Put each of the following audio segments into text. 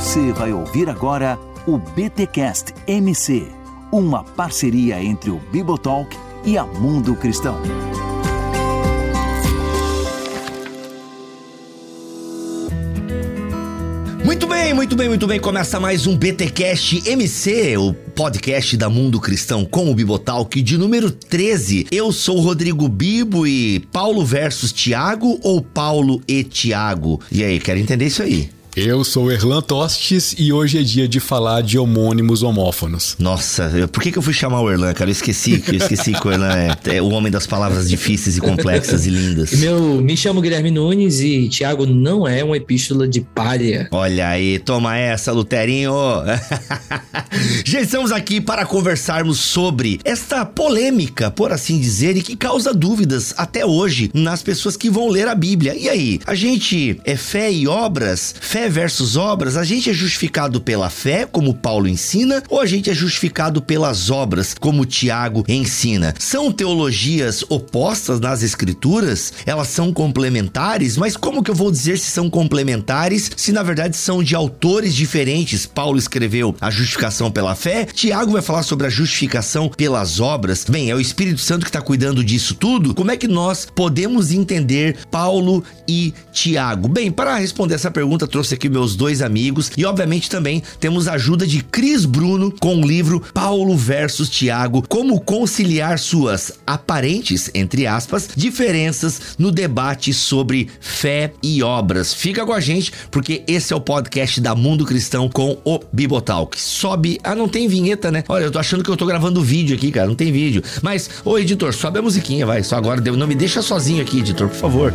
Você vai ouvir agora o BTcast MC, uma parceria entre o Bibotalk e a Mundo Cristão. Muito bem, muito bem, muito bem. Começa mais um BTcast MC, o podcast da Mundo Cristão com o Bibotalk de número 13. Eu sou o Rodrigo Bibo e Paulo versus Tiago ou Paulo e Tiago? E aí, quero entender isso aí. Eu sou Erlan Tostes e hoje é dia de falar de homônimos homófonos. Nossa, por que, que eu fui chamar o Erlan, cara? Eu esqueci, eu esqueci que o Erlan é, é, o homem das palavras difíceis e complexas e lindas. Meu, me chamo Guilherme Nunes e Tiago não é uma epístola de palha. Olha aí, toma essa, Luterinho. Já estamos aqui para conversarmos sobre esta polêmica, por assim dizer, e que causa dúvidas até hoje nas pessoas que vão ler a Bíblia. E aí, a gente é fé e obras? Fé fé versus obras, a gente é justificado pela fé, como Paulo ensina, ou a gente é justificado pelas obras, como Tiago ensina? São teologias opostas nas escrituras? Elas são complementares? Mas como que eu vou dizer se são complementares se na verdade são de autores diferentes? Paulo escreveu a justificação pela fé, Tiago vai falar sobre a justificação pelas obras. Bem, é o Espírito Santo que está cuidando disso tudo. Como é que nós podemos entender Paulo e Tiago? Bem, para responder essa pergunta, trouxe trouxe aqui meus dois amigos e obviamente também temos a ajuda de Cris Bruno com o livro Paulo versus Tiago, como conciliar suas aparentes, entre aspas, diferenças no debate sobre fé e obras. Fica com a gente porque esse é o podcast da Mundo Cristão com o Bibotalk. Sobe, ah, não tem vinheta, né? Olha, eu tô achando que eu tô gravando vídeo aqui, cara, não tem vídeo. Mas, ô editor, sobe a musiquinha, vai, só agora, não me deixa sozinho aqui, editor, por favor.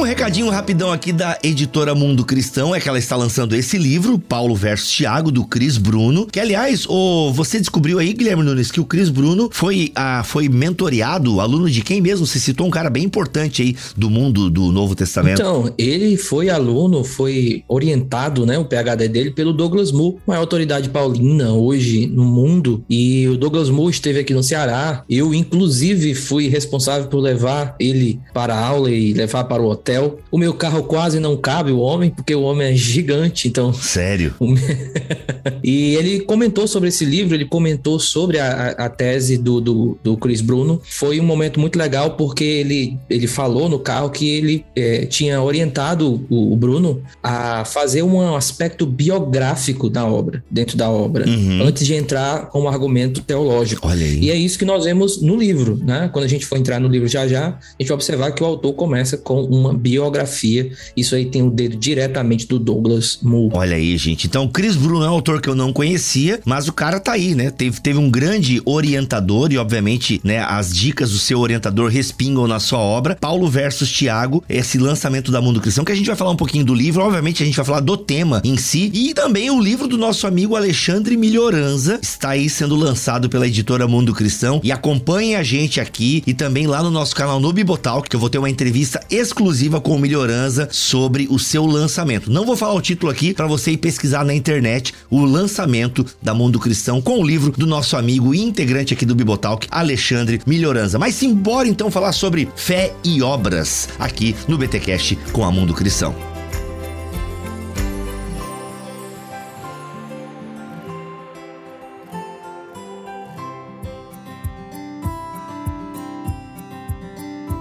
Um recadinho rapidão aqui da editora Mundo Cristão é que ela está lançando esse livro, Paulo versus Tiago, do Cris Bruno. Que, aliás, oh, você descobriu aí, Guilherme Nunes, que o Cris Bruno foi, ah, foi mentoreado, aluno de quem mesmo? Você citou um cara bem importante aí do mundo do Novo Testamento. Então, ele foi aluno, foi orientado, né, o PhD dele, pelo Douglas Moore, uma autoridade paulina hoje no mundo. E o Douglas Moore esteve aqui no Ceará. Eu, inclusive, fui responsável por levar ele para a aula e levar para o hotel. O meu carro quase não cabe o homem, porque o homem é gigante, então. Sério? e ele comentou sobre esse livro, ele comentou sobre a, a tese do, do, do, Chris Bruno. Foi um momento muito legal porque ele, ele falou no carro que ele é, tinha orientado o, o, Bruno a fazer um aspecto biográfico da obra, dentro da obra, uhum. antes de entrar com um argumento teológico. Olha aí. E é isso que nós vemos no livro, né? Quando a gente for entrar no livro já já, a gente vai observar que o autor começa com uma uma biografia. Isso aí tem o dedo diretamente do Douglas Moore. Olha aí, gente. Então, Chris Bruno é um autor que eu não conhecia, mas o cara tá aí, né? Teve, teve um grande orientador e, obviamente, né, as dicas do seu orientador respingam na sua obra. Paulo versus Tiago, esse lançamento da Mundo Cristão, que a gente vai falar um pouquinho do livro, obviamente a gente vai falar do tema em si, e também o livro do nosso amigo Alexandre Melhoranza está aí sendo lançado pela editora Mundo Cristão. E acompanhe a gente aqui e também lá no nosso canal no Bibotal, que eu vou ter uma entrevista exclusiva exclusiva com o Melhoranza sobre o seu lançamento. Não vou falar o título aqui para você ir pesquisar na internet o lançamento da Mundo Cristão com o livro do nosso amigo e integrante aqui do Bibotalk, Alexandre Melhoranza. Mas simbora então falar sobre fé e obras aqui no BTcast com a Mundo Cristão.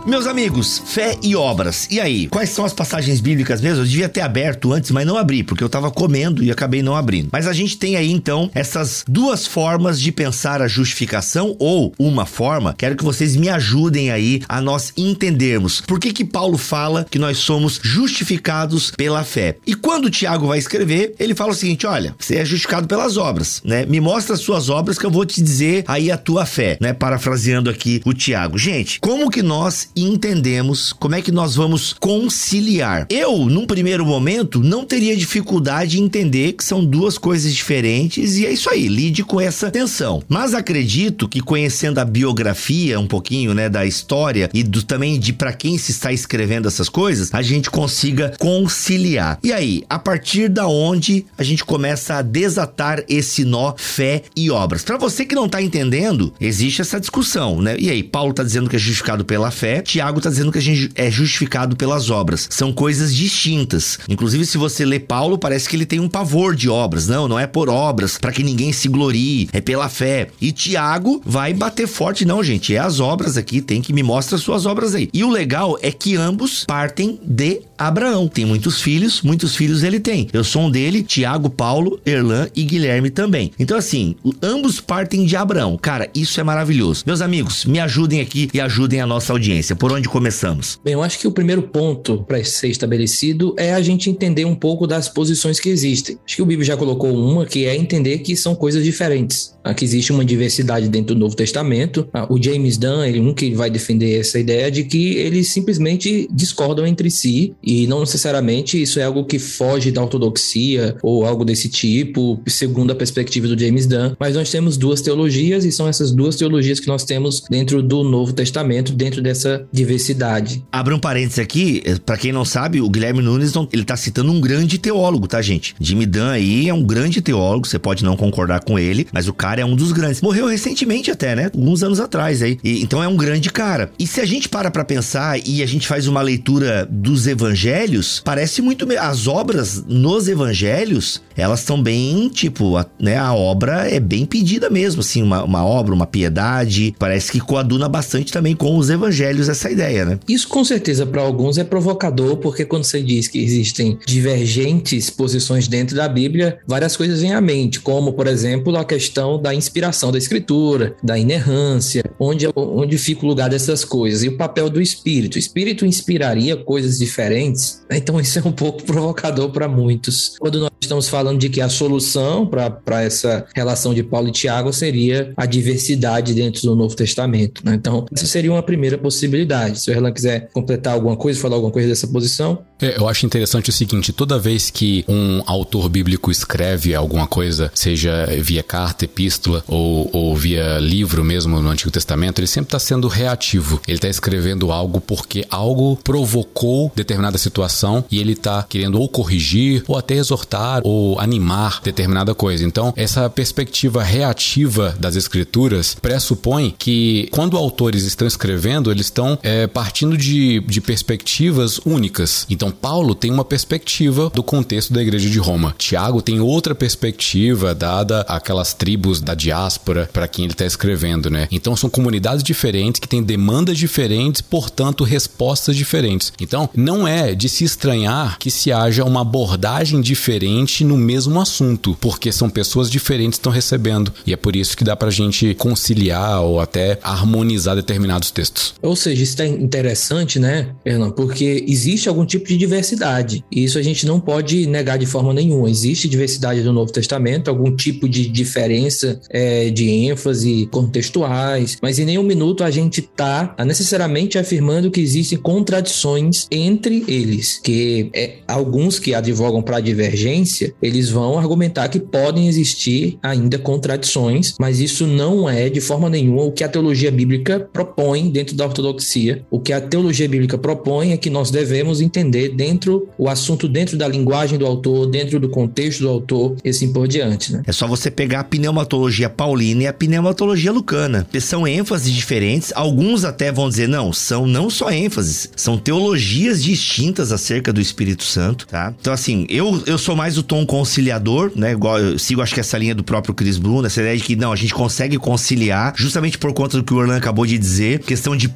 Meus amigos, fé e obras. E aí, quais são as passagens bíblicas mesmo? Eu devia ter aberto antes, mas não abri, porque eu tava comendo e acabei não abrindo. Mas a gente tem aí então essas duas formas de pensar a justificação ou uma forma. Quero que vocês me ajudem aí a nós entendermos por que que Paulo fala que nós somos justificados pela fé. E quando Tiago vai escrever, ele fala o seguinte: olha, você é justificado pelas obras, né? Me mostra as suas obras que eu vou te dizer aí a tua fé, né? Parafraseando aqui o Tiago. Gente, como que nós entendemos como é que nós vamos conciliar. Eu, num primeiro momento, não teria dificuldade em entender que são duas coisas diferentes e é isso aí, lide com essa tensão. Mas acredito que conhecendo a biografia um pouquinho, né, da história e do também de para quem se está escrevendo essas coisas, a gente consiga conciliar. E aí, a partir da onde a gente começa a desatar esse nó fé e obras? Para você que não tá entendendo, existe essa discussão, né? E aí, Paulo tá dizendo que é justificado pela fé, Tiago está dizendo que a gente é justificado pelas obras. São coisas distintas. Inclusive, se você lê Paulo, parece que ele tem um pavor de obras. Não, não é por obras, para que ninguém se glorie, é pela fé. E Tiago vai bater forte, não, gente. É as obras aqui, tem que me mostra suas obras aí. E o legal é que ambos partem de Abraão. Tem muitos filhos, muitos filhos ele tem. Eu sou um dele, Tiago, Paulo, Erlan e Guilherme também. Então, assim, ambos partem de Abraão. Cara, isso é maravilhoso. Meus amigos, me ajudem aqui e ajudem a nossa audiência. Por onde começamos? Bem, eu acho que o primeiro ponto para ser estabelecido é a gente entender um pouco das posições que existem. Acho que o Bíblia já colocou uma que é entender que são coisas diferentes. Aqui existe uma diversidade dentro do Novo Testamento. Ah, o James Dunn, ele um que vai defender essa ideia de que eles simplesmente discordam entre si e não necessariamente isso é algo que foge da ortodoxia ou algo desse tipo, segundo a perspectiva do James Dunn. Mas nós temos duas teologias e são essas duas teologias que nós temos dentro do Novo Testamento, dentro dessa diversidade. Abra um parênteses aqui, eh, para quem não sabe, o Guilherme Nunes ele tá citando um grande teólogo, tá, gente? Jimmy Dunn aí é um grande teólogo, você pode não concordar com ele, mas o cara é um dos grandes. Morreu recentemente até, né? Alguns anos atrás aí. E, então é um grande cara. E se a gente para pra pensar e a gente faz uma leitura dos evangelhos, parece muito. As obras nos evangelhos, elas estão bem, tipo, a, né? A obra é bem pedida mesmo, assim, uma, uma obra, uma piedade. Parece que coaduna bastante também com os evangelhos essa ideia, né? Isso com certeza para alguns é provocador, porque quando você diz que existem divergentes posições dentro da Bíblia, várias coisas vêm à mente, como, por exemplo, a questão da inspiração da escritura, da inerrância, onde, onde fica o lugar dessas coisas, e o papel do Espírito. O Espírito inspiraria coisas diferentes, então isso é um pouco provocador para muitos. Quando nós estamos falando de que a solução para essa relação de Paulo e Tiago seria a diversidade dentro do Novo Testamento. Né? Então, essa seria uma primeira possibilidade. Se o Erlan quiser completar alguma coisa, falar alguma coisa dessa posição. É, eu acho interessante o seguinte: toda vez que um autor bíblico escreve alguma coisa, seja via carta, epístola ou, ou via livro mesmo no Antigo Testamento, ele sempre está sendo reativo. Ele está escrevendo algo porque algo provocou determinada situação e ele está querendo ou corrigir, ou até exortar, ou animar determinada coisa. Então, essa perspectiva reativa das escrituras pressupõe que quando autores estão escrevendo, eles estão é, partindo de, de perspectivas únicas. Então, Paulo tem uma perspectiva do contexto da igreja de Roma. Tiago tem outra perspectiva dada aquelas tribos da diáspora para quem ele está escrevendo, né? Então, são comunidades diferentes que têm demandas diferentes, portanto, respostas diferentes. Então, não é de se estranhar que se haja uma abordagem diferente no mesmo assunto, porque são pessoas diferentes que estão recebendo. E é por isso que dá pra gente conciliar ou até harmonizar determinados textos. Ou seja, isso é interessante, né, Erlan? Porque existe algum tipo de diversidade. E isso a gente não pode negar de forma nenhuma. Existe diversidade no Novo Testamento, algum tipo de diferença é, de ênfase contextuais, mas em nenhum minuto a gente está necessariamente afirmando que existem contradições entre eles, que é, alguns que advogam para a divergência, eles vão argumentar que podem existir ainda contradições, mas isso não é de forma nenhuma o que a teologia bíblica propõe dentro da ortodoxia. O que a teologia bíblica propõe é que nós devemos entender dentro o assunto dentro da linguagem do autor, dentro do contexto do autor e assim por diante, né? É só você pegar a pneumatologia paulina e a pneumatologia lucana. São ênfases diferentes, alguns até vão dizer não, são não só ênfases, são teologias distintas acerca do Espírito Santo, tá? Então assim, eu, eu sou mais o tom conciliador, né? Igual eu sigo acho que essa linha do próprio Chris Bruno, essa ideia de que não, a gente consegue conciliar justamente por conta do que o Orlando acabou de dizer, questão de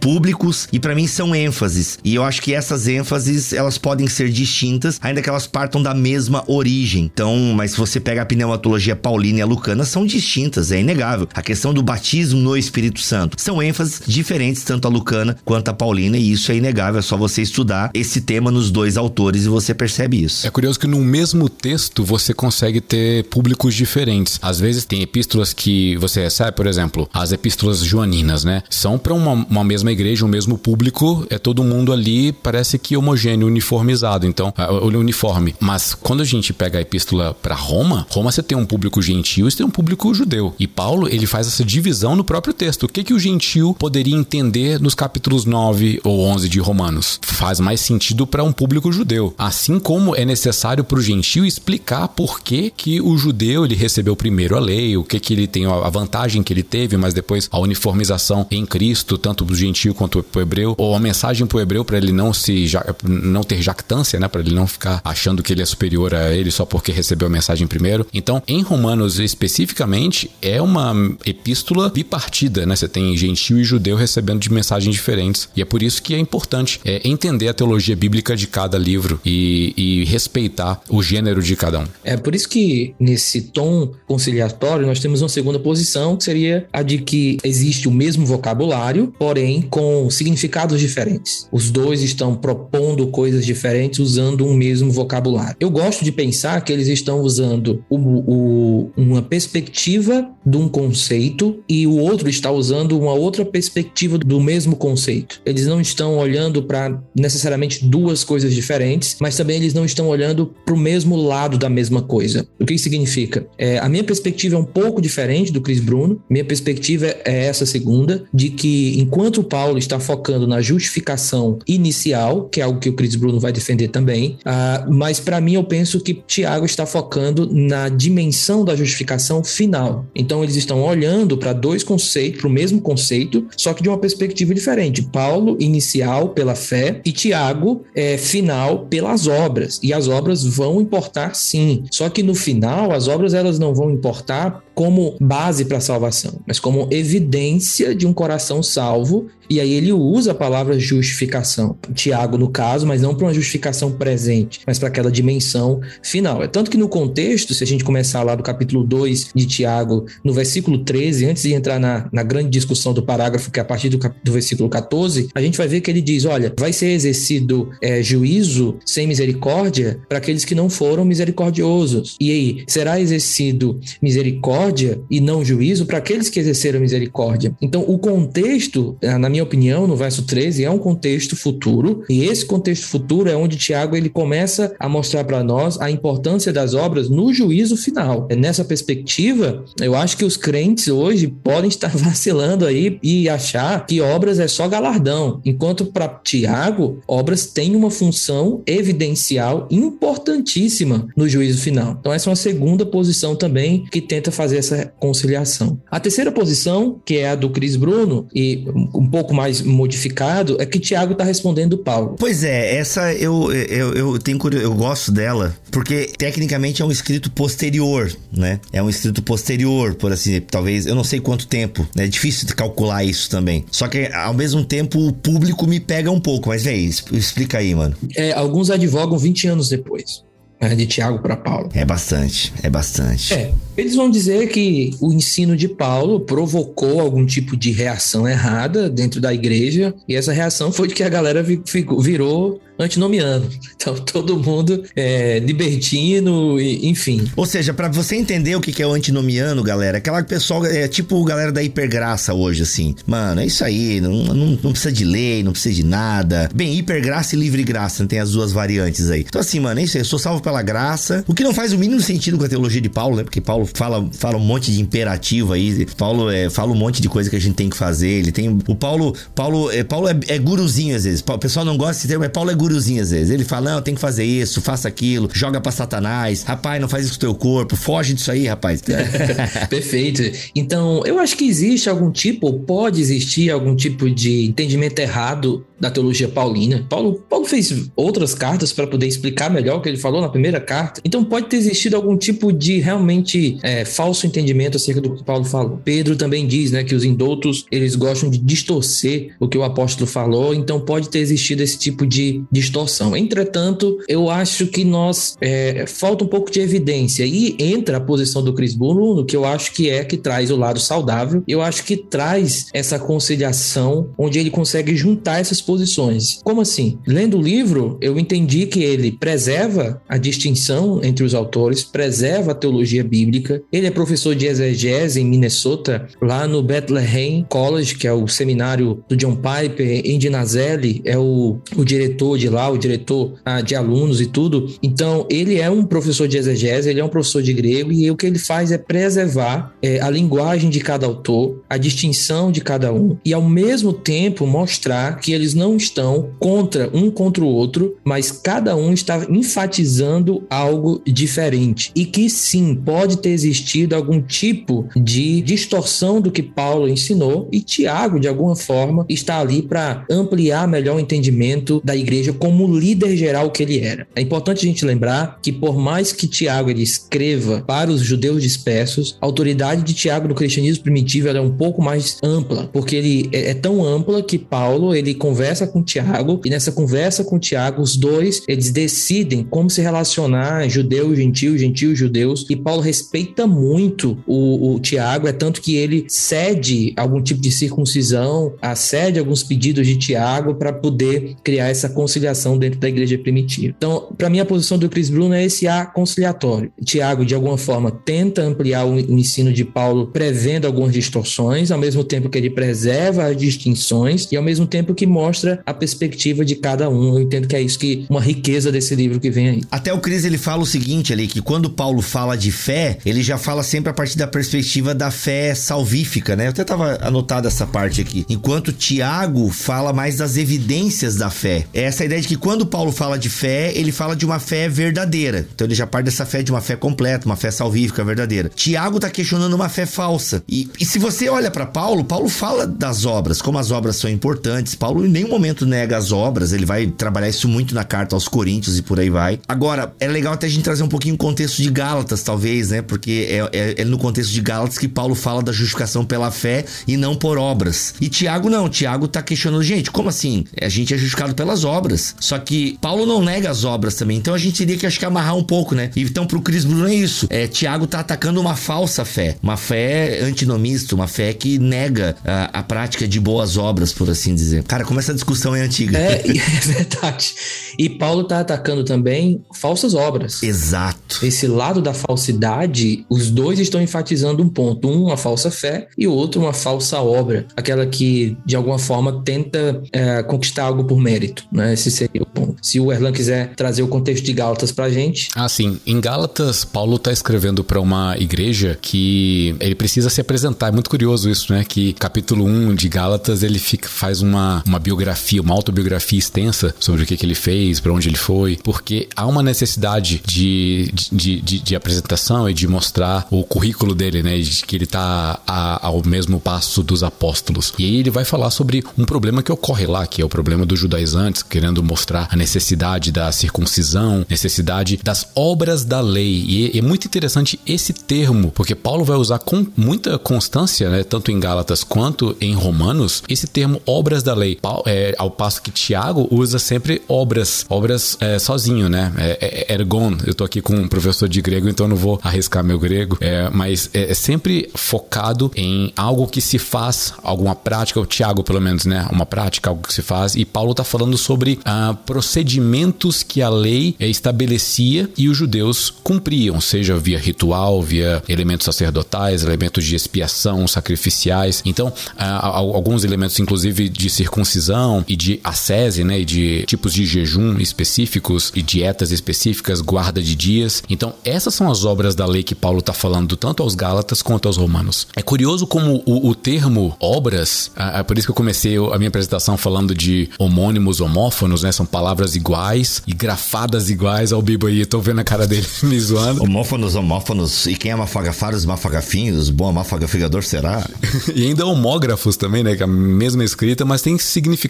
públicos e para mim são ênfases. E eu acho que essas ênfases, elas podem ser distintas, ainda que elas partam da mesma origem. Então, mas se você pega a pneumatologia paulina e a lucana, são distintas, é inegável. A questão do batismo no Espírito Santo são ênfases diferentes, tanto a lucana quanto a paulina, e isso é inegável, é só você estudar esse tema nos dois autores e você percebe isso. É curioso que no mesmo texto você consegue ter públicos diferentes. Às vezes tem epístolas que você recebe, por exemplo, as epístolas joaninas, né? São para uma, uma mesma igreja, um mesmo público, é todo mundo ali, parece que homogêneo, uniformizado. Então, o uniforme. Mas quando a gente pega a epístola para Roma, Roma você tem um público gentil e você tem um público judeu. E Paulo, ele faz essa divisão no próprio texto. O que que o gentil poderia entender nos capítulos 9 ou 11 de Romanos? Faz mais sentido para um público judeu. Assim como é necessário para o gentil explicar por que que o judeu ele recebeu primeiro a lei, o que que ele tem a vantagem que ele teve, mas depois a uniformização em Cristo, tanto para o gentil quanto para o hebreu, ou a mensagem para o hebreu para ele não se não ter jactância, né, para ele não ficar achando que ele é superior a ele só porque recebeu a mensagem primeiro. Então, em Romanos especificamente, é uma epístola bipartida, né? Você tem gentil e judeu recebendo de mensagens diferentes. E é por isso que é importante é, entender a teologia bíblica de cada livro e, e respeitar o gênero de cada um. É por isso que nesse tom conciliatório nós temos uma segunda posição, que seria a de que existe o mesmo vocabulário, porém com significados diferentes. Os dois estão propondo coisas diferentes usando um mesmo vocabulário. Eu gosto de pensar que eles estão usando o, o, uma perspectiva de um conceito e o outro está usando uma outra perspectiva do mesmo conceito. Eles não estão olhando para necessariamente duas coisas diferentes, mas também eles não estão olhando para o mesmo lado da mesma coisa. O que isso significa? É, a minha perspectiva é um pouco diferente do Chris Bruno. Minha perspectiva é essa segunda, de que enquanto Paulo está focando na justificação inicial, que é algo que o Chris Bruno vai defender também, uh, mas para mim eu penso que Tiago está focando na dimensão da justificação final. Então eles estão olhando para dois conceitos, para o mesmo conceito, só que de uma perspectiva diferente. Paulo inicial pela fé e Tiago é, final pelas obras. E as obras vão importar sim. Só que no final as obras elas não vão importar como base para a salvação, mas como evidência de um coração salvo e aí ele usa a palavra justificação, Tiago no caso, mas não para uma justificação presente, mas para aquela dimensão final. É tanto que no contexto, se a gente começar lá do capítulo 2 de Tiago, no versículo 13, antes de entrar na, na grande discussão do parágrafo, que é a partir do, do versículo 14, a gente vai ver que ele diz: olha, vai ser exercido é, juízo sem misericórdia para aqueles que não foram misericordiosos. E aí, será exercido misericórdia e não juízo para aqueles que exerceram misericórdia. Então, o contexto, na minha opinião, no verso 13, é um contexto futuro, e esse contexto futuro é onde Tiago ele começa a mostrar para nós a importância das obras no juízo final. É nessa perspectiva, eu acho que os crentes hoje podem estar vacilando aí e achar que obras é só galardão, enquanto para Tiago, obras têm uma função evidencial importantíssima no juízo final. Então essa é uma segunda posição também que tenta fazer essa conciliação. A terceira posição, que é a do Cris Bruno e um pouco mais modificado, é que Tiago está respondendo Paulo. Pois é, essa eu, eu, eu tenho eu gosto dela, porque tecnicamente é um escrito posterior, né? É um escrito posterior, por assim, talvez, eu não sei quanto tempo, né? É difícil de calcular isso também. Só que ao mesmo tempo o público me pega um pouco, mas vem, explica aí, mano. É, alguns advogam 20 anos depois. Né, de Tiago para Paulo. É bastante, é bastante. É, eles vão dizer que o ensino de Paulo provocou algum tipo de reação errada dentro da igreja, e essa reação foi de que a galera virou antinomiano. Então, todo mundo é libertino, e, enfim. Ou seja, para você entender o que é o antinomiano, galera, aquela pessoal é tipo o galera da hipergraça hoje, assim. Mano, é isso aí, não, não, não, precisa de lei, não precisa de nada. Bem, hipergraça e livre graça, tem as duas variantes aí. Então, assim, mano, é isso aí, eu sou salvo pela graça, o que não faz o mínimo sentido com a teologia de Paulo, né? Porque Paulo fala, fala um monte de imperativo aí, Paulo é, fala um monte de coisa que a gente tem que fazer, ele tem... O Paulo, Paulo, é, Paulo é, é guruzinho às vezes, o pessoal não gosta desse termo, mas Paulo é guruzinho às vezes. Ele fala: não, tem que fazer isso, faça aquilo, joga para Satanás. Rapaz, não faz isso com o teu corpo, foge disso aí, rapaz. Perfeito. Então, eu acho que existe algum tipo, ou pode existir algum tipo de entendimento errado da teologia paulina. Paulo, Paulo fez outras cartas para poder explicar melhor o que ele falou na primeira carta. Então pode ter existido algum tipo de realmente é, falso entendimento acerca do que Paulo falou. Pedro também diz, né, que os indoutos eles gostam de distorcer o que o apóstolo falou. Então pode ter existido esse tipo de distorção. Entretanto, eu acho que nós é, falta um pouco de evidência e entra a posição do Chris Bruno, que eu acho que é que traz o lado saudável. Eu acho que traz essa conciliação onde ele consegue juntar essas posições posições. Como assim? Lendo o livro, eu entendi que ele preserva a distinção entre os autores, preserva a teologia bíblica. Ele é professor de exegese em Minnesota, lá no Bethlehem College, que é o seminário do John Piper, Andy Nazelli é o, o diretor de lá, o diretor ah, de alunos e tudo. Então, ele é um professor de exegese, ele é um professor de grego e o que ele faz é preservar é, a linguagem de cada autor, a distinção de cada um e ao mesmo tempo mostrar que eles não estão contra um contra o outro, mas cada um está enfatizando algo diferente e que sim pode ter existido algum tipo de distorção do que Paulo ensinou e Tiago de alguma forma está ali para ampliar melhor o entendimento da igreja como líder geral que ele era. É importante a gente lembrar que por mais que Tiago ele escreva para os judeus dispersos, a autoridade de Tiago no cristianismo primitivo é um pouco mais ampla, porque ele é, é tão ampla que Paulo ele conversa com Tiago e nessa conversa com Tiago os dois eles decidem como se relacionar judeu, gentil, gentil, judeus e Paulo respeita muito o, o Tiago, é tanto que ele cede algum tipo de circuncisão, acede alguns pedidos de Tiago para poder criar essa conciliação dentro da igreja primitiva. Então, para mim a posição do Chris Bruno é esse A conciliatório. Tiago de alguma forma tenta ampliar o, o ensino de Paulo prevendo algumas distorções, ao mesmo tempo que ele preserva as distinções e ao mesmo tempo que mostra a perspectiva de cada um. Eu entendo que é isso que uma riqueza desse livro que vem aí. Até o Cris ele fala o seguinte ali que quando Paulo fala de fé, ele já fala sempre a partir da perspectiva da fé salvífica, né? Eu até tava anotado essa parte aqui. Enquanto Tiago fala mais das evidências da fé. É essa ideia de que quando Paulo fala de fé, ele fala de uma fé verdadeira. Então ele já parte dessa fé de uma fé completa, uma fé salvífica verdadeira. Tiago tá questionando uma fé falsa. E, e se você olha para Paulo, Paulo fala das obras, como as obras são importantes. Paulo em nenhum momento nega as obras, ele vai trabalhar isso muito na carta aos Coríntios e por aí vai. Agora, é legal até a gente trazer um pouquinho o contexto de Gálatas, talvez, né? Porque é, é, é no contexto de Gálatas que Paulo fala da justificação pela fé e não por obras. E Tiago não, Tiago tá questionando, gente, como assim? A gente é justificado pelas obras. Só que Paulo não nega as obras também. Então a gente teria que acho que amarrar um pouco, né? Então pro Cris Bruno é isso. É, Tiago tá atacando uma falsa fé, uma fé antinomista, uma fé que nega a, a prática de boas obras, por assim dizer. Cara, como essa discussão é antiga. É, é verdade. E Paulo tá atacando também falsas obras. Exato. Esse lado da falsidade, os dois estão enfatizando um ponto. Um, uma falsa fé, e o outro, uma falsa obra. Aquela que, de alguma forma, tenta é, conquistar algo por mérito. Né? Esse seria o ponto. Se o Erlan quiser trazer o contexto de Gálatas pra gente. Ah, sim. Em Gálatas, Paulo tá escrevendo para uma igreja que ele precisa se apresentar. É muito curioso isso, né? Que capítulo 1 de Gálatas ele fica, faz uma, uma biografia, uma autobiografia extensa sobre o que, que ele fez, para onde ele foi, porque há uma necessidade de, de, de, de, apresentação e de mostrar o currículo dele, né? De que ele tá a, ao mesmo passo dos apóstolos. E aí ele vai falar sobre um problema que ocorre lá, que é o problema dos judaizantes, querendo mostrar a necessidade da circuncisão, necessidade das obras da lei. E é muito interessante esse termo, porque Paulo vai usar com muita constância, né, tanto em Gálatas quanto em Romanos, esse termo obras da lei. É, ao passo que Tiago usa sempre obras, obras é, sozinho, né? É, é, ergon. Eu tô aqui com um professor de grego, então não vou arriscar meu grego, é, mas é, é sempre focado em algo que se faz, alguma prática, o Tiago pelo menos, né? Uma prática, algo que se faz. E Paulo tá falando sobre ah, procedimentos que a lei estabelecia e os judeus cumpriam, seja via ritual, via elementos sacerdotais, elementos de expiação, sacrificiais. Então, ah, alguns elementos, inclusive, de circuncisão e de ascese, né? E de tipos de jejum específicos e dietas específicas, guarda de dias. Então, essas são as obras da lei que Paulo está falando tanto aos Gálatas quanto aos Romanos. É curioso como o, o termo obras, por isso que eu comecei a minha apresentação falando de homônimos, homófonos, né? São palavras iguais e grafadas iguais ao Bibo aí. Tô vendo a cara dele me zoando. Homófonos, homófonos. E quem é mafagafaros, mafagafinhos, bom mafagafigador será? e ainda homógrafos também, né? Que é a mesma escrita, mas tem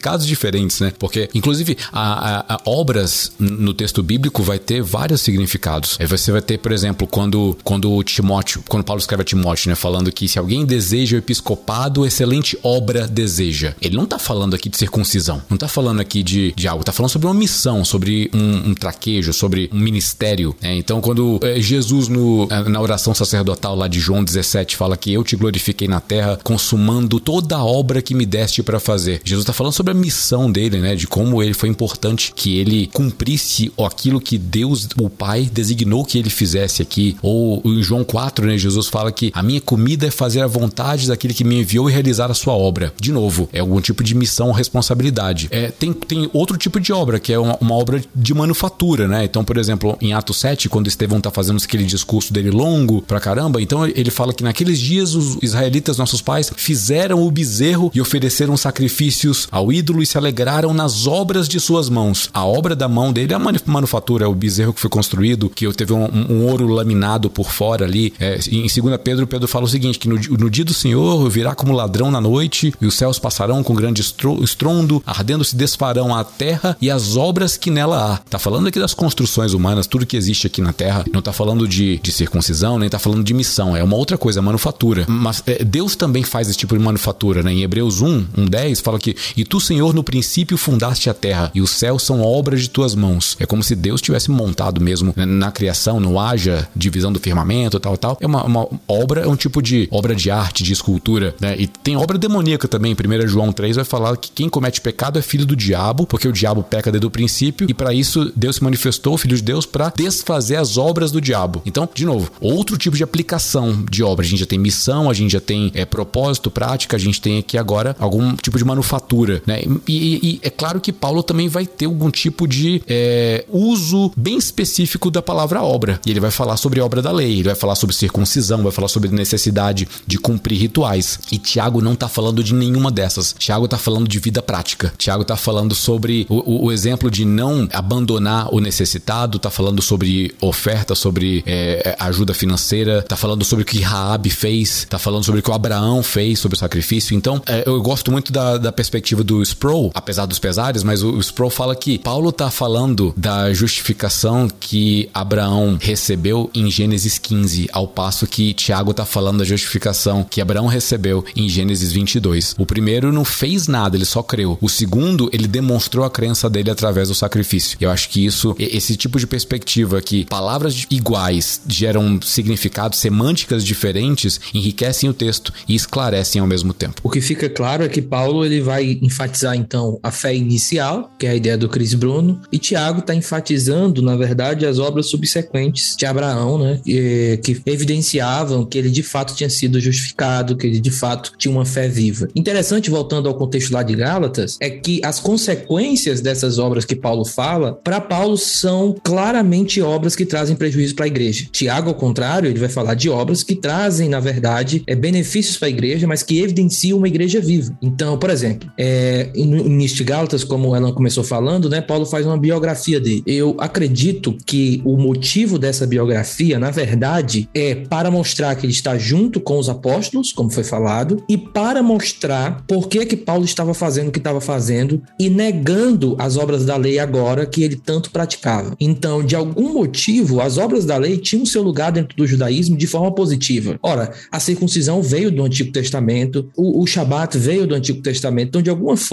significados diferentes, né? Porque, inclusive, a, a, a obras no texto bíblico vai ter vários significados. Aí você vai ter, por exemplo, quando, quando Timóteo, quando Paulo escreve a Timóteo, né? Falando que se alguém deseja o episcopado, excelente obra deseja. Ele não tá falando aqui de circuncisão, não tá falando aqui de, de algo, tá falando sobre uma missão, sobre um, um traquejo, sobre um ministério. Né? Então, quando é, Jesus, no, é, na oração sacerdotal lá de João 17, fala que eu te glorifiquei na terra, consumando toda a obra que me deste para fazer. Jesus tá falando sobre sobre a missão dele, né? De como ele foi importante que ele cumprisse aquilo que Deus, o Pai, designou que ele fizesse aqui. Ou em João 4, né? Jesus fala que a minha comida é fazer a vontade daquele que me enviou e realizar a sua obra. De novo, é algum tipo de missão ou responsabilidade. É, tem, tem outro tipo de obra, que é uma, uma obra de manufatura, né? Então, por exemplo, em Atos 7, quando Estevão tá fazendo aquele discurso dele longo pra caramba, então ele fala que naqueles dias os israelitas, nossos pais, fizeram o bezerro e ofereceram sacrifícios ao ídolo e se alegraram nas obras de suas mãos. A obra da mão dele é a manufatura, é o bezerro que foi construído, que teve um, um ouro laminado por fora ali. É, em 2 Pedro, Pedro fala o seguinte: que no, no dia do Senhor virá como ladrão na noite e os céus passarão com grande estrondo, ardendo se desfarão a terra e as obras que nela há. Tá falando aqui das construções humanas, tudo que existe aqui na terra. Não tá falando de, de circuncisão, nem tá falando de missão. É uma outra coisa, manufatura. Mas é, Deus também faz esse tipo de manufatura, né? Em Hebreus 1, 1, 10, fala que e tu, Senhor, no princípio fundaste a terra e os céus são obras de tuas mãos. É como se Deus tivesse montado mesmo né, na criação, não haja divisão do firmamento, tal, tal. É uma, uma obra, é um tipo de obra de arte, de escultura, né? E tem obra demoníaca também. 1 João 3 vai falar que quem comete pecado é filho do diabo, porque o diabo peca desde o princípio, e para isso Deus se manifestou, o filho de Deus, para desfazer as obras do diabo. Então, de novo, outro tipo de aplicação de obra. A gente já tem missão, a gente já tem é, propósito, prática, a gente tem aqui agora algum tipo de manufatura, né? E, e, e é claro que Paulo também vai ter algum tipo de é, uso bem específico da palavra obra. E ele vai falar sobre obra da lei, ele vai falar sobre circuncisão, vai falar sobre necessidade de cumprir rituais. E Tiago não está falando de nenhuma dessas. Tiago está falando de vida prática. Tiago está falando sobre o, o, exemplo de não abandonar o necessitado, está falando sobre oferta, sobre é, ajuda financeira, está falando sobre o que Raab fez, está falando sobre o que o Abraão fez, sobre o sacrifício. Então, é, eu gosto muito da, da perspectiva do Sproul, apesar dos pesares, mas o, o Sproul fala que Paulo está falando da justificação que Abraão recebeu em Gênesis 15, ao passo que Tiago está falando da justificação que Abraão recebeu em Gênesis 22. O primeiro não fez nada, ele só creu. O segundo, ele demonstrou a crença dele através do sacrifício. Eu acho que isso, esse tipo de perspectiva que palavras iguais geram significados, semânticas diferentes, enriquecem o texto e esclarecem ao mesmo tempo. O que fica claro é que Paulo ele vai enfatizar então a fé inicial, que é a ideia do Chris Bruno, e Tiago está enfatizando, na verdade, as obras subsequentes de Abraão, né, que, que evidenciavam que ele de fato tinha sido justificado, que ele de fato tinha uma fé viva. Interessante, voltando ao contexto lá de Gálatas, é que as consequências dessas obras que Paulo fala, para Paulo são claramente obras que trazem prejuízo para a igreja. Tiago, ao contrário, ele vai falar de obras que trazem, na verdade, é, benefícios para a igreja, mas que evidenciam uma igreja viva. Então, por exemplo, é, no início de Gálatas, como ela começou falando, né, Paulo faz uma biografia dele. Eu acredito que o motivo dessa biografia, na verdade, é para mostrar que ele está junto com os apóstolos, como foi falado, e para mostrar por que que Paulo estava fazendo o que estava fazendo e negando as obras da lei agora que ele tanto praticava. Então, de algum motivo, as obras da lei tinham seu lugar dentro do judaísmo de forma positiva. Ora, a circuncisão veio do Antigo Testamento, o, o Shabat veio do Antigo Testamento. Então, de alguma forma,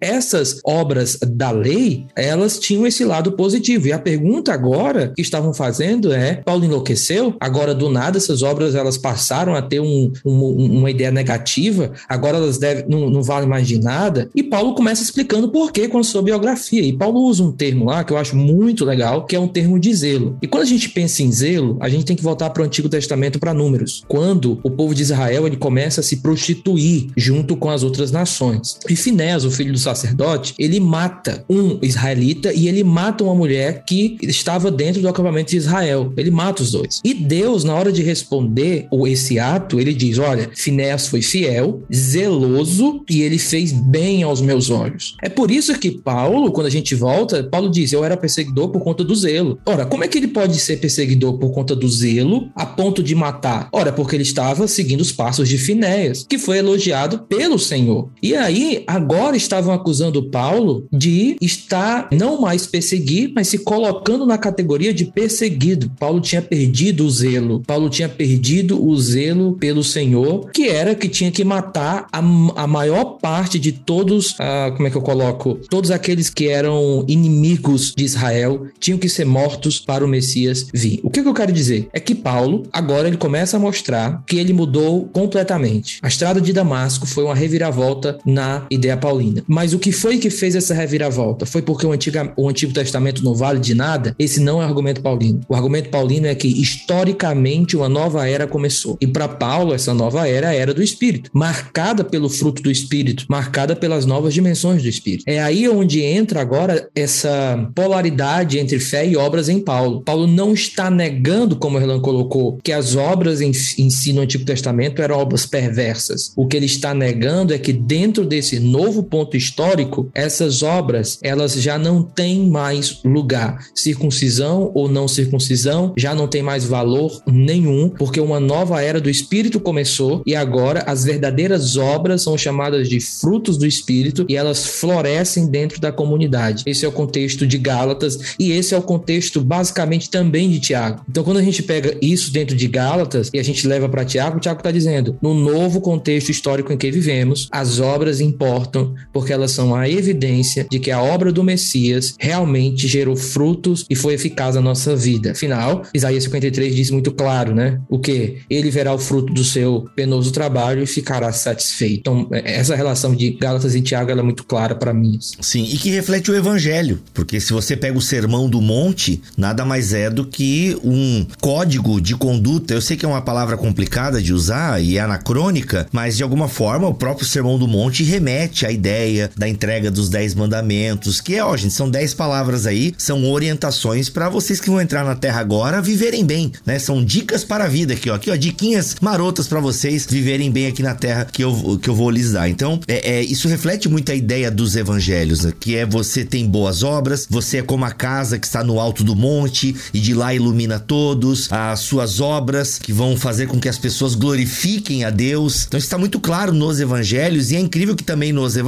essas obras da lei, elas tinham esse lado positivo. E a pergunta agora que estavam fazendo é: Paulo enlouqueceu? Agora, do nada, essas obras elas passaram a ter um, um, uma ideia negativa, agora elas não, não valem mais de nada. E Paulo começa explicando por que com a sua biografia. E Paulo usa um termo lá que eu acho muito legal, que é um termo de zelo. E quando a gente pensa em zelo, a gente tem que voltar para o Antigo Testamento para números. Quando o povo de Israel ele começa a se prostituir junto com as outras nações. E O filho do sacerdote, ele mata um israelita e ele mata uma mulher que estava dentro do acampamento de Israel. Ele mata os dois. E Deus, na hora de responder esse ato, ele diz: Olha, Finés foi fiel, zeloso e ele fez bem aos meus olhos. É por isso que Paulo, quando a gente volta, Paulo diz: Eu era perseguidor por conta do zelo. Ora, como é que ele pode ser perseguidor por conta do zelo a ponto de matar? Ora, porque ele estava seguindo os passos de Finéias, que foi elogiado pelo Senhor. E aí, agora estavam acusando Paulo de estar não mais perseguir, mas se colocando na categoria de perseguido. Paulo tinha perdido o zelo. Paulo tinha perdido o zelo pelo Senhor, que era que tinha que matar a, a maior parte de todos, ah, como é que eu coloco? Todos aqueles que eram inimigos de Israel tinham que ser mortos para o Messias vir. O que, que eu quero dizer? É que Paulo, agora ele começa a mostrar que ele mudou completamente. A estrada de Damasco foi uma reviravolta na ideia paulina. Mas o que foi que fez essa reviravolta? Foi porque o Antigo, o Antigo Testamento não vale de nada? Esse não é o argumento paulino. O argumento paulino é que historicamente uma nova era começou. E para Paulo, essa nova era é a era do Espírito, marcada pelo fruto do Espírito, marcada pelas novas dimensões do Espírito. É aí onde entra agora essa polaridade entre fé e obras em Paulo. Paulo não está negando, como Erlan colocou, que as obras em, em si no Antigo Testamento eram obras perversas. O que ele está negando é que dentro desse novo ponto histórico, essas obras, elas já não têm mais lugar. Circuncisão ou não circuncisão já não tem mais valor nenhum, porque uma nova era do Espírito começou e agora as verdadeiras obras são chamadas de frutos do Espírito e elas florescem dentro da comunidade. Esse é o contexto de Gálatas e esse é o contexto basicamente também de Tiago. Então, quando a gente pega isso dentro de Gálatas e a gente leva para Tiago, Tiago está dizendo: no novo contexto histórico em que vivemos, as obras importam porque elas são a evidência de que a obra do Messias realmente gerou frutos e foi eficaz na nossa vida. Afinal, Isaías 53 diz muito claro, né? O que? Ele verá o fruto do seu penoso trabalho e ficará satisfeito. Então, é, essa relação de Gálatas e Tiago é muito clara para mim. Sim, e que reflete o evangelho, porque se você pega o sermão do monte, nada mais é do que um código de conduta. Eu sei que é uma palavra complicada de usar e é anacrônica, mas de alguma forma o próprio sermão do monte remete à ideia da entrega dos dez mandamentos, que é, ó, gente, são dez palavras aí, são orientações para vocês que vão entrar na terra agora viverem bem, né? São dicas para a vida aqui, ó, aqui, ó, diquinhas marotas para vocês viverem bem aqui na terra que eu, que eu vou lhes dar. Então, é, é isso reflete muito a ideia dos evangelhos, né? que é você tem boas obras, você é como a casa que está no alto do monte e de lá ilumina todos, as suas obras que vão fazer com que as pessoas glorifiquem a Deus. Então está muito claro nos evangelhos e é incrível que também nos evangelhos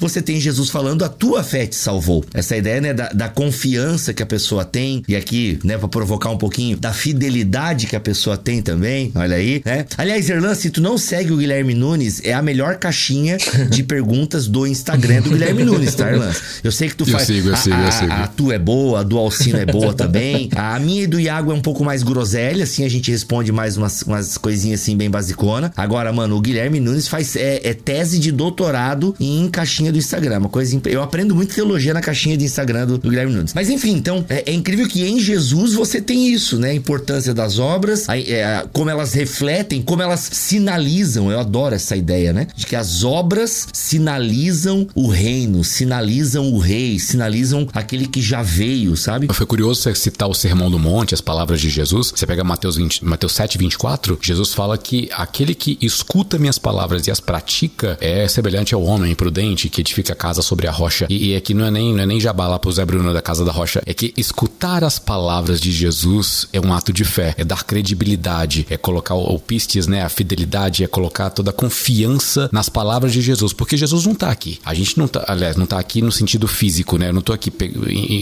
você tem Jesus falando a tua fé te salvou. Essa ideia, né, da, da confiança que a pessoa tem e aqui, né, para provocar um pouquinho da fidelidade que a pessoa tem também. Olha aí, né? Aliás, Erlan, se tu não segue o Guilherme Nunes, é a melhor caixinha de perguntas do Instagram do Guilherme Nunes, tá, Erlan? Eu sei que tu eu faz. Sigo, eu a, sigo, eu sigo. A, a tua é boa, a do Alcino é boa também. A minha e do Iago é um pouco mais groselha, assim a gente responde mais umas, umas coisinhas assim bem basicona. Agora, mano, o Guilherme Nunes faz é, é tese de doutorado em caixinha do Instagram. Uma coisa eu aprendo muito teologia na caixinha de Instagram do, do Guilherme Nunes. Mas enfim, então é, é, incrível que em Jesus você tem isso, né? A importância das obras, a, é, como elas refletem, como elas sinalizam. Eu adoro essa ideia, né? De que as obras sinalizam o reino, sinalizam o rei, sinalizam aquele que já veio, sabe? Foi curioso você citar o Sermão do Monte, as palavras de Jesus. Você pega Mateus, 20, Mateus 7, 24, Jesus fala que aquele que escuta minhas palavras e as pratica é semelhante ao homem prudente que edifica a casa sobre a rocha. E, e aqui não é nem, não é nem jabá lá pro Zé Bruno da casa da rocha. É que escutar as palavras de Jesus é um ato de fé, é dar credibilidade, é colocar o, o pistes, né, a fidelidade, é colocar toda a confiança nas palavras de Jesus, porque Jesus não tá aqui. A gente não tá, aliás, não tá aqui no sentido físico, né? Eu não tô aqui,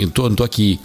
eu tô, não tô aqui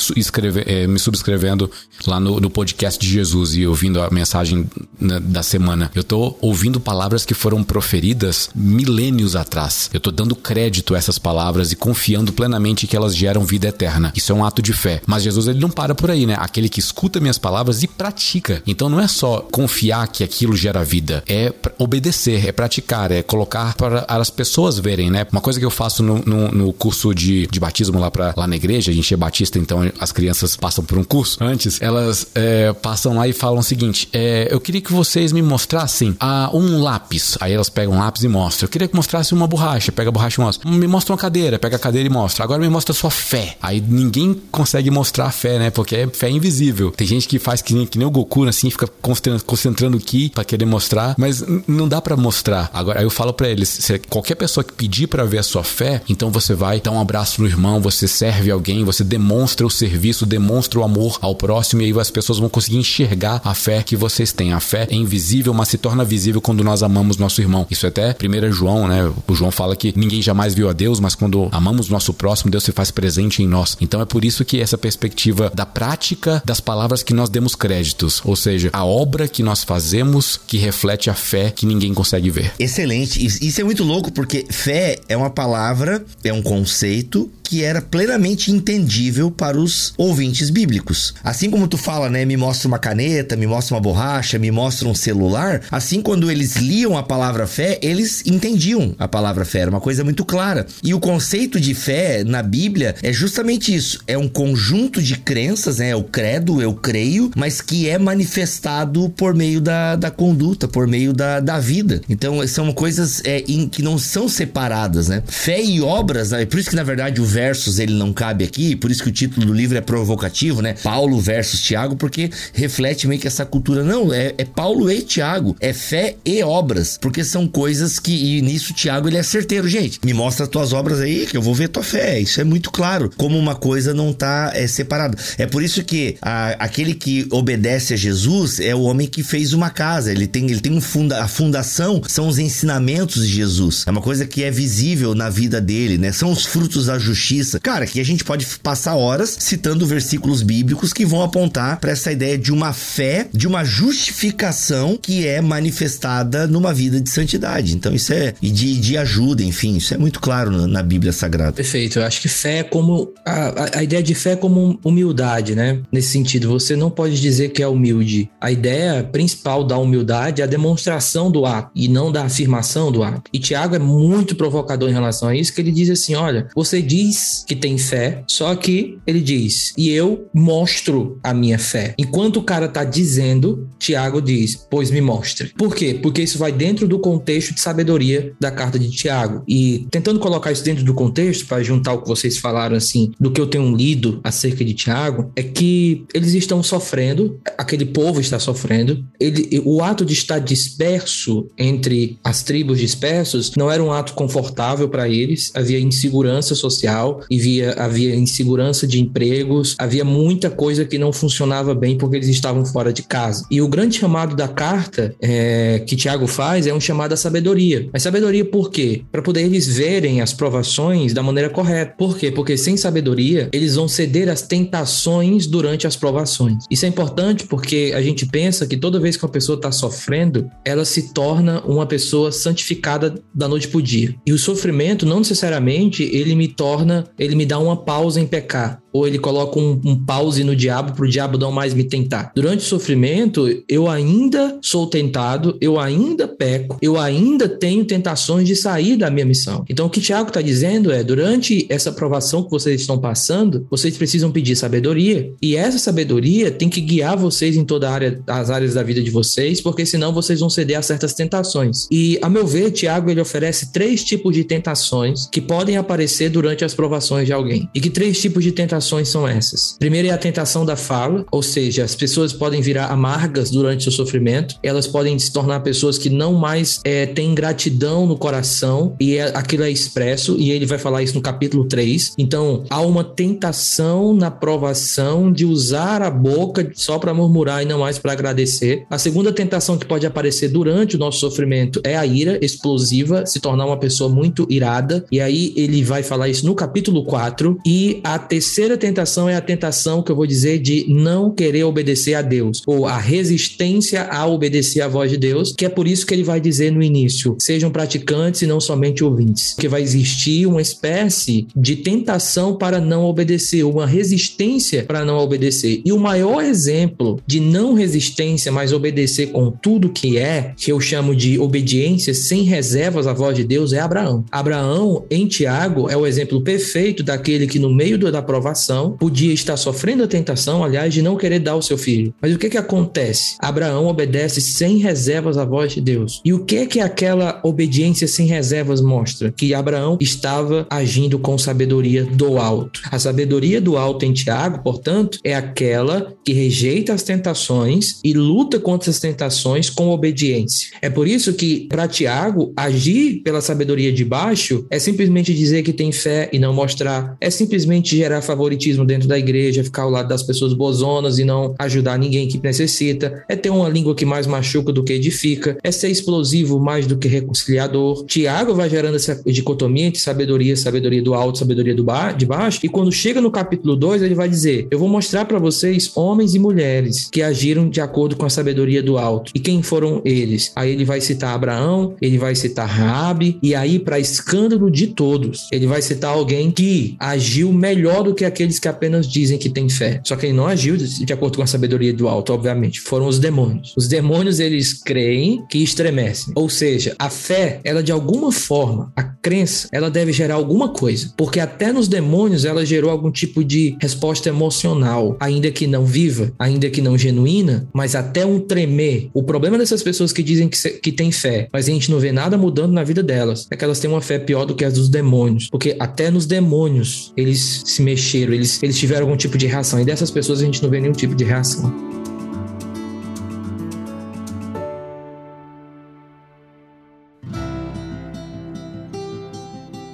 é, me subscrevendo lá no, no, podcast de Jesus e ouvindo a mensagem da semana. Eu tô ouvindo palavras que foram proferidas milênios atrás. Eu tô dando crédito a essas palavras e confiando plenamente que elas geram vida eterna. Isso é um ato de fé. Mas Jesus ele não para por aí, né? Aquele que escuta minhas palavras e pratica. Então não é só confiar que aquilo gera vida, é obedecer, é praticar, é colocar para as pessoas verem, né? Uma coisa que eu faço no, no, no curso de, de batismo lá, pra, lá na igreja, a gente é batista, então as crianças passam por um curso antes, elas é, passam lá e falam o seguinte: é, eu queria que vocês me mostrassem ah, um lápis. Aí elas pegam um lápis e mostram. Eu queria que mostrasse uma borracha, pega a borracha e mostra. Me mostra uma cadeira, pega a cadeira e mostra. Agora me mostra a sua fé. Aí ninguém consegue mostrar a fé, né? Porque é fé invisível. Tem gente que faz que nem, que nem o Goku, assim, fica concentrando aqui para querer mostrar, mas não dá para mostrar. Agora, aí eu falo para eles: se qualquer pessoa que pedir para ver a sua fé, então você vai dar um abraço no irmão, você serve alguém, você demonstra o serviço, demonstra o amor ao próximo e aí as pessoas vão conseguir enxergar a fé que vocês têm. A fé é invisível, mas se torna visível quando nós amamos nosso irmão. Isso é até 1 João, né? O João fala que ninguém jamais viu a Deus, mas quando amamos nosso próximo, Deus se faz presente em nós. Então é por isso que essa perspectiva da prática das palavras que nós demos créditos, ou seja, a obra que nós fazemos que reflete a fé que ninguém consegue ver. Excelente. Isso é muito louco porque fé é uma palavra, é um conceito que era plenamente entendível para os ouvintes bíblicos. Assim como tu fala, né, me mostra uma caneta, me mostra uma borracha, me mostra um celular, assim quando eles liam a palavra fé, eles entendiam a palavra fé, era uma coisa muito clara. E o conceito de fé na Bíblia é justamente isso, é um conjunto de crenças, né, o credo, eu creio, mas que é manifestado por meio da, da conduta, por meio da, da vida. Então são coisas é, em, que não são separadas, né? Fé e obras, né? por isso que na verdade o versus ele não cabe aqui, por isso que o título do livro é provocativo, né? Paulo versus Tiago, porque reflete meio que essa cultura. Não, é, é Paulo e Tiago, é fé e obras, porque são coisas que, e nisso Tiago ele é certeiro, gente. Me mostra as tuas obras aí, que eu vou ver tua fé. Isso é muito claro, como uma coisa não tá é, separada. É por isso que a, aquele que obedece a Jesus é o homem que fez uma casa, ele tem, ele tem um funda, a fundação são os ensinamentos de Jesus. É uma coisa que é visível na vida dele, né? São os frutos da justiça. Cara, que a gente pode passar horas citando versículos bíblicos que vão apontar para essa ideia de uma fé, de uma justificação que é manifestada numa vida de santidade. Então isso é e de, de ajuda, enfim, isso é muito claro na, na Bíblia Sagrada. Perfeito. Eu acho que fé é como a, a ideia de fé é como humildade, né? Nesse sentido, você não pode dizer que é humilde. A ideia principal da humildade é a demonstração do ato e não da afirmação do ato. E Tiago é muito provocador em relação a isso, que ele diz assim: olha, você diz que tem fé, só que ele diz, e eu mostro a minha fé. Enquanto o cara tá dizendo, Tiago diz, pois me mostre. Por quê? Porque isso vai dentro do contexto de sabedoria da carta de Tiago. E tentando colocar isso dentro do contexto, para juntar o que vocês falaram assim, do que eu tenho lido acerca de Tiago, é que eles estão sofrendo, aquele povo está sofrendo, ele, o ato de estar disperso entre as tribos dispersos não era um ato confortável para eles, havia insegurança social, havia, havia insegurança de empregos, havia muita coisa que não funcionava bem porque eles estavam fora de casa. E o grande chamado da carta é, que Tiago faz é um chamado à sabedoria. Mas sabedoria por quê? Para poder eles verem as provações da maneira correta. Por quê? Porque sem sabedoria, eles vão ceder às tentações durante as provações. Isso é importante porque a gente pensa que toda vez que uma pessoa está sofrendo, ela se torna uma pessoa santificada da noite para o dia. E o sofrimento, não necessariamente, ele me torna, ele me dá uma pausa em pecar ou ele coloca um, um pause no diabo para o diabo não mais me tentar. Durante o sofrimento, eu ainda sou tentado, eu ainda peco, eu ainda tenho tentações de sair da minha missão. Então, o que Tiago está dizendo é: durante essa provação que vocês estão passando, vocês precisam pedir sabedoria, e essa sabedoria tem que guiar vocês em toda a área, as áreas da vida de vocês, porque senão vocês vão ceder a certas tentações. E, a meu ver, Tiago ele oferece três tipos de tentações que podem aparecer durante as provações de alguém. E que três tipos de tentações tentações são essas? Primeiro é a tentação da fala, ou seja, as pessoas podem virar amargas durante o sofrimento, elas podem se tornar pessoas que não mais é, têm gratidão no coração e é, aquilo é expresso, e ele vai falar isso no capítulo 3. Então, há uma tentação na provação de usar a boca só para murmurar e não mais para agradecer. A segunda tentação que pode aparecer durante o nosso sofrimento é a ira explosiva, se tornar uma pessoa muito irada, e aí ele vai falar isso no capítulo 4. E a terceira terceira tentação é a tentação que eu vou dizer de não querer obedecer a Deus, ou a resistência a obedecer à voz de Deus, que é por isso que ele vai dizer no início: sejam praticantes e não somente ouvintes. Que vai existir uma espécie de tentação para não obedecer, uma resistência para não obedecer. E o maior exemplo de não resistência, mas obedecer com tudo que é, que eu chamo de obediência sem reservas à voz de Deus, é Abraão. Abraão, em Tiago, é o exemplo perfeito daquele que, no meio da provação, tentação, podia estar sofrendo a tentação, aliás, de não querer dar o seu filho. Mas o que que acontece? Abraão obedece sem reservas à voz de Deus. E o que que aquela obediência sem reservas mostra? Que Abraão estava agindo com sabedoria do alto. A sabedoria do alto em Tiago, portanto, é aquela que rejeita as tentações e luta contra as tentações com obediência. É por isso que, para Tiago, agir pela sabedoria de baixo é simplesmente dizer que tem fé e não mostrar, é simplesmente gerar favor favoritismo dentro da igreja, ficar ao lado das pessoas bozonas e não ajudar ninguém que necessita, é ter uma língua que mais machuca do que edifica, é ser explosivo mais do que reconciliador. Tiago vai gerando essa dicotomia entre sabedoria, sabedoria do alto, sabedoria do ba de baixo, e quando chega no capítulo 2, ele vai dizer: Eu vou mostrar para vocês homens e mulheres que agiram de acordo com a sabedoria do alto. E quem foram eles? Aí ele vai citar Abraão, ele vai citar Raabe, e aí, para escândalo de todos, ele vai citar alguém que agiu melhor do que aqueles que apenas dizem que tem fé. Só que ele não agiu de acordo com a sabedoria do alto, obviamente. Foram os demônios. Os demônios, eles creem que estremecem. Ou seja, a fé, ela de alguma forma, a crença, ela deve gerar alguma coisa. Porque até nos demônios ela gerou algum tipo de resposta emocional, ainda que não viva, ainda que não genuína, mas até um tremer. O problema dessas pessoas que dizem que, se, que tem fé, mas a gente não vê nada mudando na vida delas, é que elas têm uma fé pior do que as dos demônios. Porque até nos demônios eles se mexeram, eles, eles tiveram algum tipo de reação. E dessas pessoas a gente não vê nenhum tipo de reação.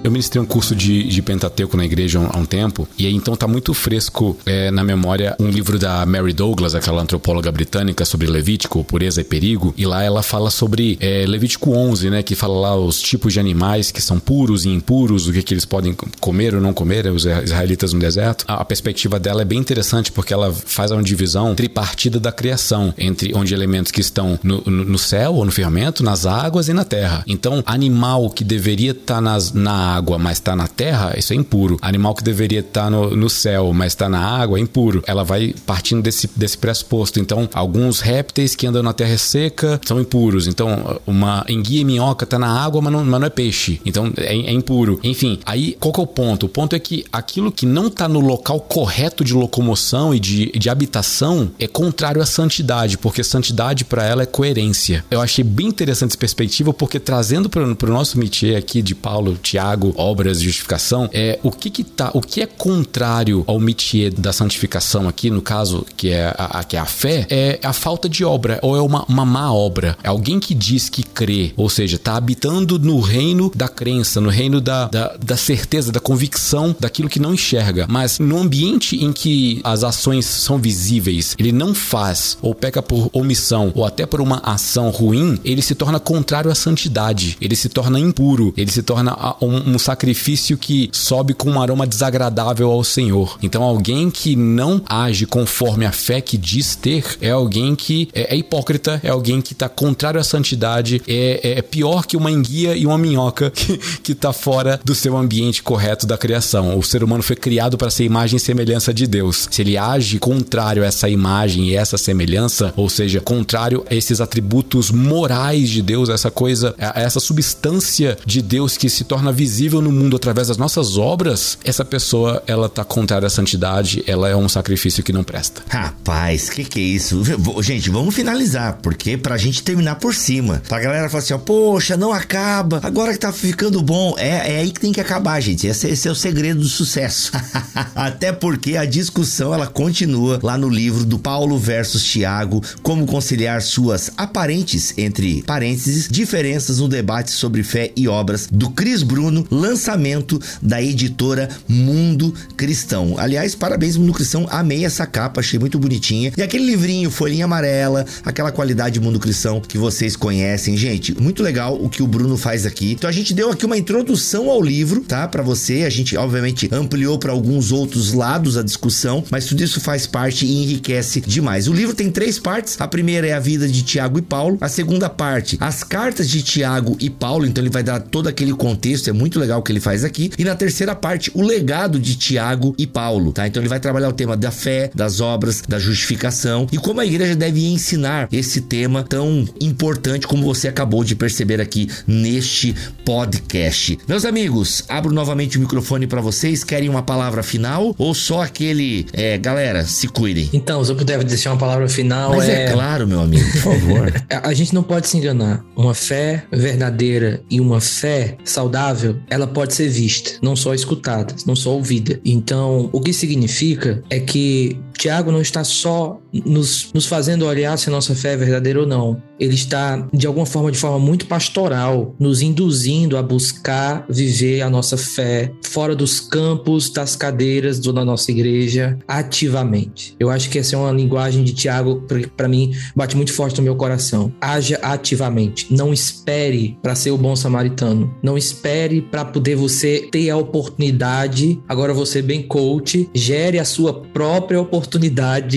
Eu ministrei um curso de, de Pentateuco na igreja há um, tempo, e aí então tá muito fresco é, na memória um livro da Mary Douglas, aquela antropóloga britânica, sobre Levítico, pureza e perigo, e lá ela fala sobre é, Levítico 11, né, que fala lá os tipos de animais que são puros e impuros, o que, que eles podem comer ou não comer, os israelitas no deserto. A, a perspectiva dela é bem interessante porque ela faz uma divisão tripartida da criação, entre onde elementos que estão no, no, no céu ou no firmamento, nas águas e na terra. Então, animal que deveria estar tá na água, mas está na terra, isso é impuro. Animal que deveria estar tá no, no céu, mas está na água, é impuro. Ela vai partindo desse, desse pressuposto. Então, alguns répteis que andam na terra seca são impuros. Então, uma enguia e minhoca está na água, mas não, mas não é peixe. Então, é, é, impuro. Enfim, aí qual que é o ponto? O ponto é que aquilo que não está no local correto de locomoção e de, de habitação é contrário à santidade, porque santidade para ela é coerência. Eu achei bem interessante essa perspectiva, porque trazendo para o nosso métier aqui de Paulo, Tiago, obras de justificação, é o que que tá, o que é contrário ao métier da santificação aqui, no caso, que é a, a, que é a fé, é a falta de obra, ou é uma, uma má obra. É alguém que diz que crê, ou seja, está habitando no reino da crença, no reino da, da, da certeza, da convicção daquilo que não enxerga. Mas no ambiente em que as ações são visíveis, ele não faz, ou peca por omissão, ou até por uma ação ruim, ele se torna contrário à santidade, ele se torna impuro, ele se torna um, um sacrifício que sobe com um aroma desagradável ao Senhor. Então, alguém que não age conforme a fé que diz ter é alguém que é, é hipócrita, é alguém que está contrário à santidade, é, é, é, pior que uma enguia e uma minhoca que está fora do seu ambiente correto da criação. O ser humano foi criado para ser imagem e semelhança de Deus. Se ele age contrário a essa imagem e essa semelhança, ou seja, contrário a esses atributos morais de Deus, essa coisa, a essa substância de Deus que se torna visível visível no mundo através das nossas obras, essa pessoa, ela tá contrária à santidade, ela é um sacrifício que não presta. Rapaz, que que é isso? Gente, vamos finalizar, porque pra gente terminar por cima. Pra galera falar assim, ó, poxa, não acaba, agora que tá ficando bom. É, é aí que tem que acabar, gente. Esse, esse é o segredo do sucesso. Até porque a discussão, ela continua lá no livro do Paulo versus Tiago, como conciliar suas aparentes, entre parênteses, diferenças no debate sobre fé e obras, do Cris Bruno, lançamento da editora Mundo Cristão. Aliás, parabéns Mundo Cristão, amei essa capa, achei muito bonitinha. E aquele livrinho, folhinha amarela, aquela qualidade Mundo Cristão que vocês conhecem. Gente, muito legal o que o Bruno faz aqui. Então a gente deu aqui uma introdução ao livro, tá? Para você, a gente obviamente ampliou para alguns outros lados a discussão, mas tudo isso faz parte e enriquece demais. O livro tem três partes. A primeira é a vida de Tiago e Paulo. A segunda parte, as cartas de Tiago e Paulo. Então ele vai dar todo aquele contexto, é muito legal legal que ele faz aqui. E na terceira parte, o legado de Tiago e Paulo, tá? Então ele vai trabalhar o tema da fé, das obras, da justificação e como a igreja deve ensinar esse tema tão importante como você acabou de perceber aqui neste podcast. Meus amigos, abro novamente o microfone para vocês. Querem uma palavra final ou só aquele, é, galera, se cuidem? Então, se eu puder deixar uma palavra final, Mas é... é claro, meu amigo, por favor. a gente não pode se enganar. Uma fé verdadeira e uma fé saudável, ela pode ser vista, não só escutada, não só ouvida. Então, o que significa é que Tiago não está só nos, nos fazendo olhar se a nossa fé é verdadeira ou não. Ele está, de alguma forma, de forma muito pastoral, nos induzindo a buscar viver a nossa fé fora dos campos, das cadeiras da nossa igreja, ativamente. Eu acho que essa é uma linguagem de Tiago, para mim, bate muito forte no meu coração. Haja ativamente. Não espere para ser o bom samaritano. Não espere para poder você ter a oportunidade. Agora você bem coach, gere a sua própria oportunidade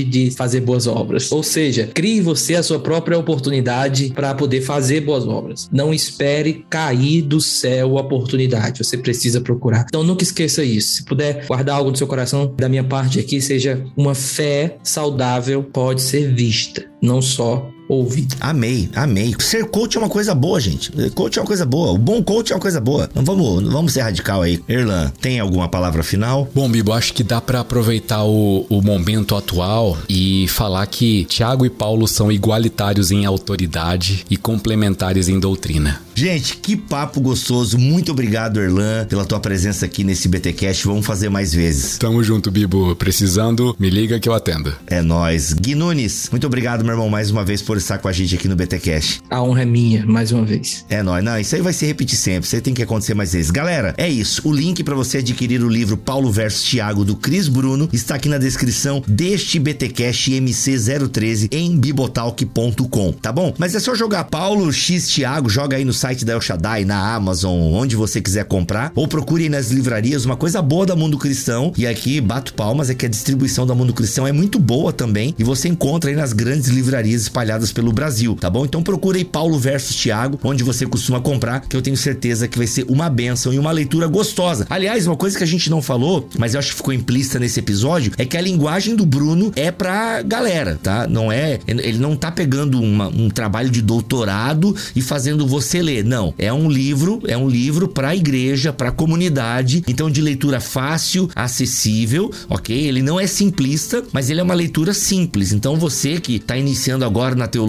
de fazer boas obras. Ou seja, crie você a sua própria oportunidade para poder fazer boas obras. Não espere cair do céu a oportunidade. Você precisa procurar. Então nunca esqueça isso. Se puder guardar algo no seu coração, da minha parte aqui, seja uma fé saudável pode ser vista, não só ouvir. Amei, amei. Ser coach é uma coisa boa, gente. Coach é uma coisa boa. O bom coach é uma coisa boa. Não vamos, não vamos ser radical aí. Erlan, tem alguma palavra final? Bom, Bibo, acho que dá para aproveitar o, o momento atual e falar que Tiago e Paulo são igualitários em autoridade e complementares em doutrina. Gente, que papo gostoso. Muito obrigado, Erlan, pela tua presença aqui nesse BTcast. Vamos fazer mais vezes. Tamo junto, Bibo. Precisando, me liga que eu atendo. É nós. Gui Nunes, muito obrigado, meu irmão, mais uma vez por estar com a gente aqui no BTcast. A honra é minha, mais uma vez. É nóis. Não, isso aí vai se repetir sempre. Isso aí tem que acontecer mais vezes. Galera, é isso. O link para você adquirir o livro Paulo versus Tiago do Cris Bruno está aqui na descrição deste BTcast MC013 em bibotalk.com, tá bom? Mas é só jogar Paulo X Tiago, joga aí no site da El Shaddai, na Amazon, onde você quiser comprar, ou procure nas livrarias uma coisa boa da Mundo Cristão. E aqui bato palmas é que a distribuição da Mundo Cristão é muito boa também e você encontra aí nas grandes livrarias espalhadas pelo Brasil, tá bom? Então procure aí Paulo versus Tiago, onde você costuma comprar, que eu tenho certeza que vai ser uma benção e uma leitura gostosa. Aliás, uma coisa que a gente não falou, mas eu acho que ficou implícita nesse episódio, é que a linguagem do Bruno é pra galera, tá? Não é, ele não tá pegando uma, um trabalho de doutorado e fazendo você ler. Não, é um livro, é um livro para a igreja, para a comunidade, então de leitura fácil, acessível, ok? Ele não é simplista, mas ele é uma leitura simples. Então você que está iniciando agora na teologia,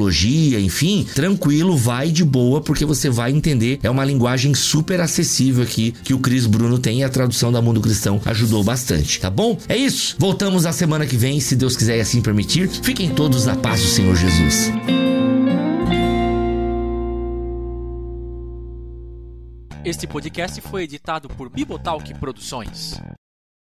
enfim, tranquilo, vai de boa, porque você vai entender. É uma linguagem super acessível aqui que o Cris Bruno tem e a tradução da Mundo Cristão ajudou bastante, tá bom? É isso. Voltamos na semana que vem, se Deus quiser e assim permitir. Fiquem todos na paz do Senhor Jesus. Este podcast foi editado por Bibotalk Produções.